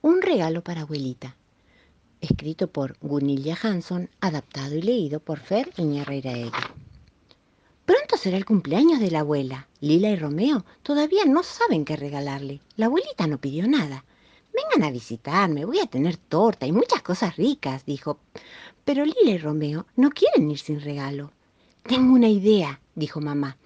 Un regalo para abuelita. Escrito por Gunilla Hanson, adaptado y leído por Fer Iñarreiraegui. Pronto será el cumpleaños de la abuela. Lila y Romeo todavía no saben qué regalarle. La abuelita no pidió nada. Vengan a visitarme, voy a tener torta y muchas cosas ricas, dijo. Pero Lila y Romeo no quieren ir sin regalo. Tengo una idea, dijo mamá.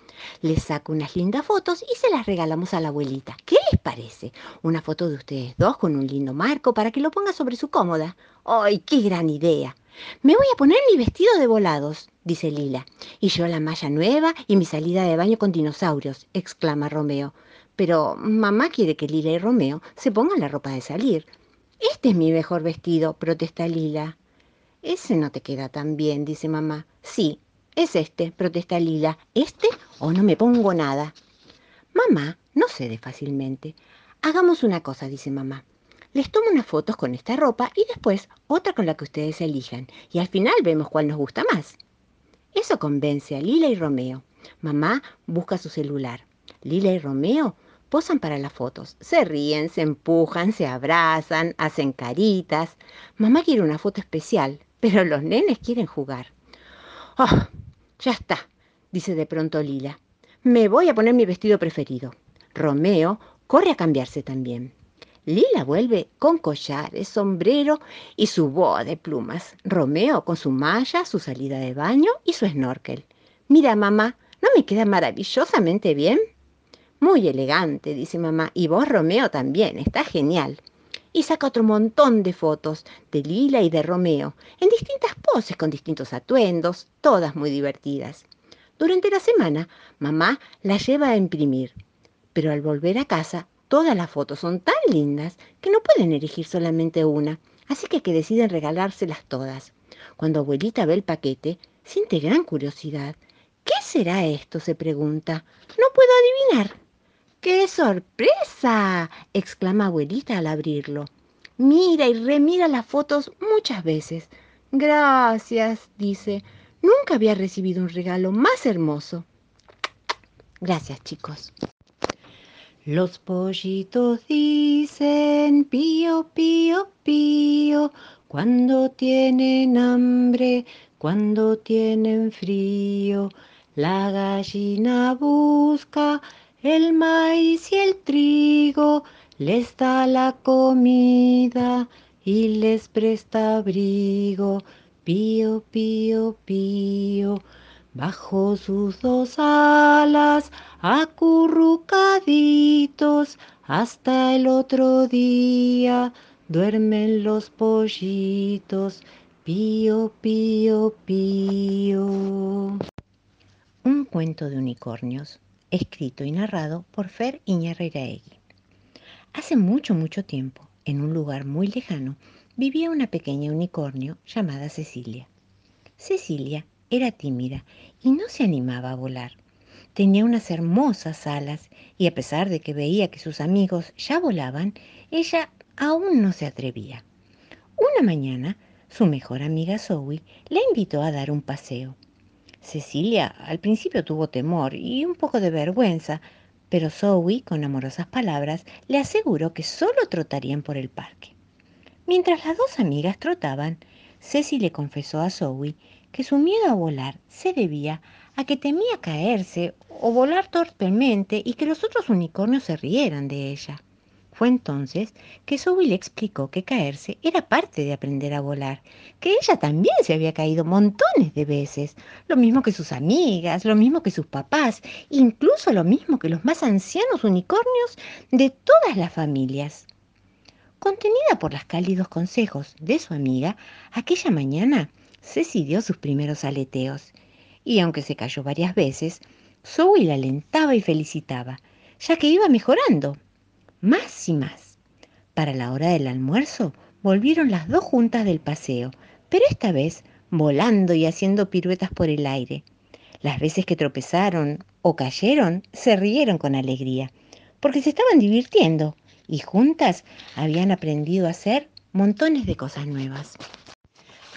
Les saco unas lindas fotos y se las regalamos a la abuelita. ¿Qué les parece? Una foto de ustedes dos con un lindo marco para que lo ponga sobre su cómoda. ¡Ay, qué gran idea! Me voy a poner mi vestido de volados, dice Lila. Y yo la malla nueva y mi salida de baño con dinosaurios, exclama Romeo. Pero mamá quiere que Lila y Romeo se pongan la ropa de salir. Este es mi mejor vestido, protesta Lila. Ese no te queda tan bien, dice mamá. Sí, es este, protesta Lila. ¿Este o no me pongo nada? Mamá no cede fácilmente. Hagamos una cosa, dice mamá. Les tomo unas fotos con esta ropa y después otra con la que ustedes elijan. Y al final vemos cuál nos gusta más. Eso convence a Lila y Romeo. Mamá busca su celular. Lila y Romeo posan para las fotos. Se ríen, se empujan, se abrazan, hacen caritas. Mamá quiere una foto especial, pero los nenes quieren jugar. ¡Oh! Ya está, dice de pronto Lila. Me voy a poner mi vestido preferido. Romeo corre a cambiarse también. Lila vuelve con collares, sombrero y su boa de plumas. Romeo con su malla, su salida de baño y su snorkel. Mira, mamá, ¿no me queda maravillosamente bien? Muy elegante, dice mamá. Y vos, Romeo, también. Está genial y saca otro montón de fotos de Lila y de Romeo, en distintas poses con distintos atuendos, todas muy divertidas. Durante la semana, mamá las lleva a imprimir, pero al volver a casa, todas las fotos son tan lindas que no pueden elegir solamente una, así que, que deciden regalárselas todas. Cuando abuelita ve el paquete, siente gran curiosidad. ¿Qué será esto? se pregunta. No puedo adivinar. ¡Qué sorpresa! exclama abuelita al abrirlo. Mira y remira las fotos muchas veces. Gracias, dice. Nunca había recibido un regalo más hermoso. Gracias, chicos. Los pollitos dicen pío, pío, pío, cuando tienen hambre, cuando tienen frío. La gallina busca el maíz y el trigo, les da la comida y les presta abrigo. Pío, pío, pío, bajo sus dos alas, acurrucaditos, hasta el otro día duermen los pollitos. Pío, pío, pío. Un cuento de unicornios escrito y narrado por Fer Iñarreiraegui. Hace mucho, mucho tiempo, en un lugar muy lejano, vivía una pequeña unicornio llamada Cecilia. Cecilia era tímida y no se animaba a volar. Tenía unas hermosas alas y a pesar de que veía que sus amigos ya volaban, ella aún no se atrevía. Una mañana, su mejor amiga Zoe la invitó a dar un paseo. Cecilia al principio tuvo temor y un poco de vergüenza, pero Zoe, con amorosas palabras, le aseguró que solo trotarían por el parque. Mientras las dos amigas trotaban, Ceci le confesó a Zoe que su miedo a volar se debía a que temía caerse o volar torpemente y que los otros unicornios se rieran de ella. Fue entonces que Zoe le explicó que caerse era parte de aprender a volar, que ella también se había caído montones de veces, lo mismo que sus amigas, lo mismo que sus papás, incluso lo mismo que los más ancianos unicornios de todas las familias. Contenida por los cálidos consejos de su amiga, aquella mañana Ceci dio sus primeros aleteos, y aunque se cayó varias veces, Zoe la alentaba y felicitaba, ya que iba mejorando más y más. Para la hora del almuerzo volvieron las dos juntas del paseo, pero esta vez volando y haciendo piruetas por el aire. Las veces que tropezaron o cayeron, se rieron con alegría, porque se estaban divirtiendo y juntas habían aprendido a hacer montones de cosas nuevas.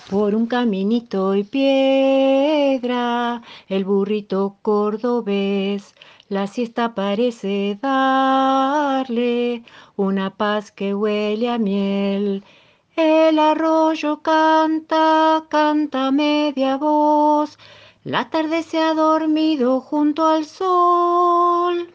Por un caminito y piedra, el burrito cordobés La siesta parece darle una paz que huele a miel. El arroyo canta, canta media voz. La tarde se ha dormido junto al sol.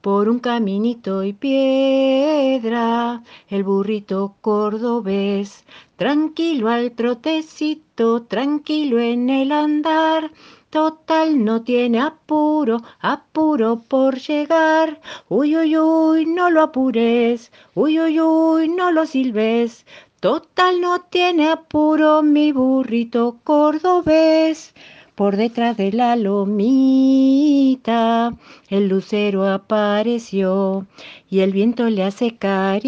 Por un caminito y piedra, el burrito cordobés, tranquilo al trotecito, tranquilo en el andar, Total no tiene apuro, apuro por llegar. Uy, uy, uy, no lo apures. Uy, uy, uy, no lo silbes. Total no tiene apuro mi burrito cordobés. Por detrás de la lomita el lucero apareció y el viento le hace caricias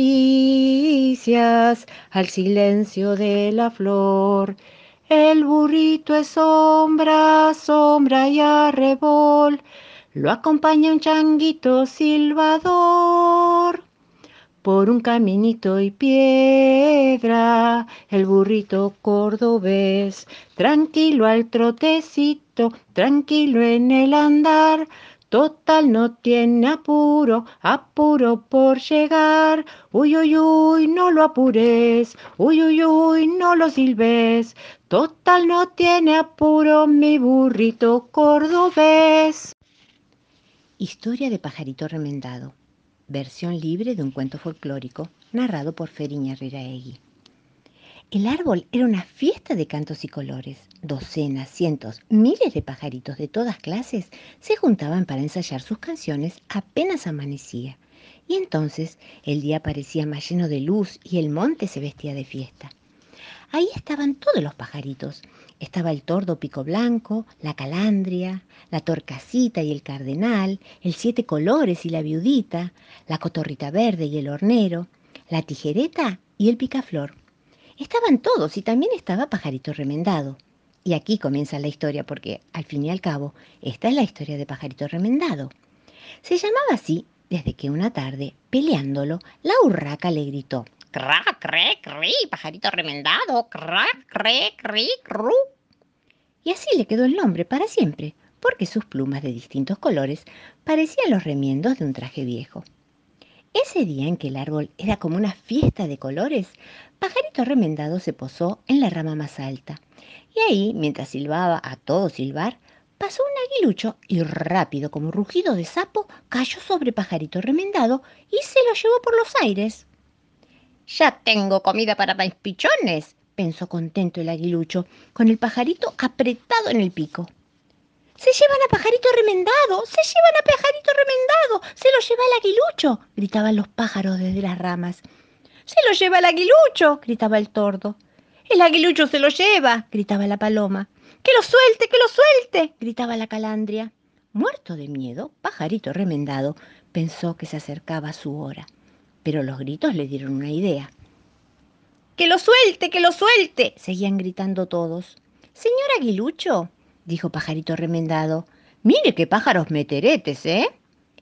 al silencio de la flor. El burrito es sombra, sombra y arrebol. Lo acompaña un changuito silbador. Por un caminito y piedra, el burrito cordobés, tranquilo al trotecito, tranquilo en el andar, Total no tiene apuro, apuro por llegar. Uy, uy, uy, no lo apures. Uy, uy, uy, no lo silbes. Total no tiene apuro mi burrito cordobés. Historia de Pajarito Remendado. Versión libre de un cuento folclórico narrado por Feriña Herrera Egui. El árbol era una fiesta de cantos y colores. Docenas, cientos, miles de pajaritos de todas clases se juntaban para ensayar sus canciones apenas amanecía. Y entonces el día parecía más lleno de luz y el monte se vestía de fiesta. Ahí estaban todos los pajaritos. Estaba el tordo pico blanco, la calandria, la torcasita y el cardenal, el siete colores y la viudita, la cotorrita verde y el hornero, la tijereta y el picaflor. Estaban todos y también estaba Pajarito Remendado. Y aquí comienza la historia porque, al fin y al cabo, esta es la historia de Pajarito Remendado. Se llamaba así desde que una tarde, peleándolo, la urraca le gritó Crac, cre, cri, pajarito remendado, crac, cre, cri, cru. Y así le quedó el nombre para siempre, porque sus plumas de distintos colores parecían los remiendos de un traje viejo. Ese día en que el árbol era como una fiesta de colores, Pajarito Remendado se posó en la rama más alta. Y ahí, mientras silbaba a todo silbar, pasó un aguilucho y rápido como rugido de sapo cayó sobre Pajarito Remendado y se lo llevó por los aires. Ya tengo comida para mis pichones, pensó contento el aguilucho, con el pajarito apretado en el pico. ¡Se llevan a pajarito remendado! ¡Se llevan a pajarito remendado! ¡Se lo lleva el aguilucho! gritaban los pájaros desde las ramas. ¡Se lo lleva el aguilucho! gritaba el tordo. ¡El aguilucho se lo lleva! gritaba la paloma. ¡Que lo suelte, que lo suelte! gritaba la calandria. Muerto de miedo, pajarito remendado pensó que se acercaba su hora, pero los gritos le dieron una idea. ¡Que lo suelte, que lo suelte! seguían gritando todos. Señor aguilucho, dijo Pajarito Remendado. Mire qué pájaros meteretes, ¿eh?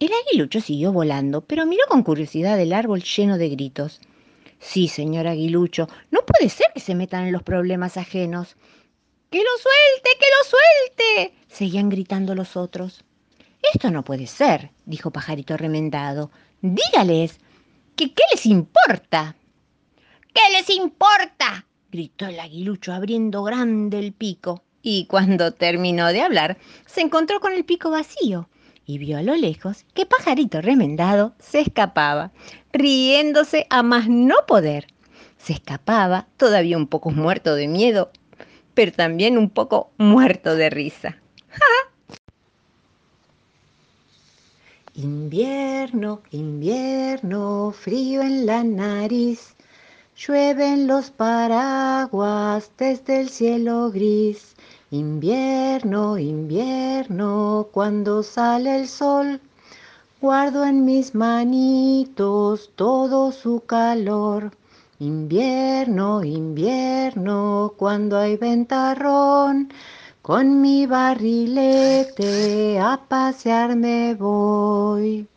El aguilucho siguió volando, pero miró con curiosidad el árbol lleno de gritos. Sí, señor aguilucho, no puede ser que se metan en los problemas ajenos. ¡Que lo suelte, que lo suelte! seguían gritando los otros. Esto no puede ser, dijo Pajarito Remendado. Dígales, que qué les importa. ¿Qué les importa? gritó el aguilucho abriendo grande el pico y cuando terminó de hablar se encontró con el pico vacío y vio a lo lejos que Pajarito Remendado se escapaba, riéndose a más no poder. Se escapaba, todavía un poco muerto de miedo, pero también un poco muerto de risa. Invierno, invierno, frío en la nariz, llueven los paraguas desde el cielo gris. Invierno, invierno, cuando sale el sol, guardo en mis manitos todo su calor. Invierno, invierno, cuando hay ventarrón, con mi barrilete a pasear me voy.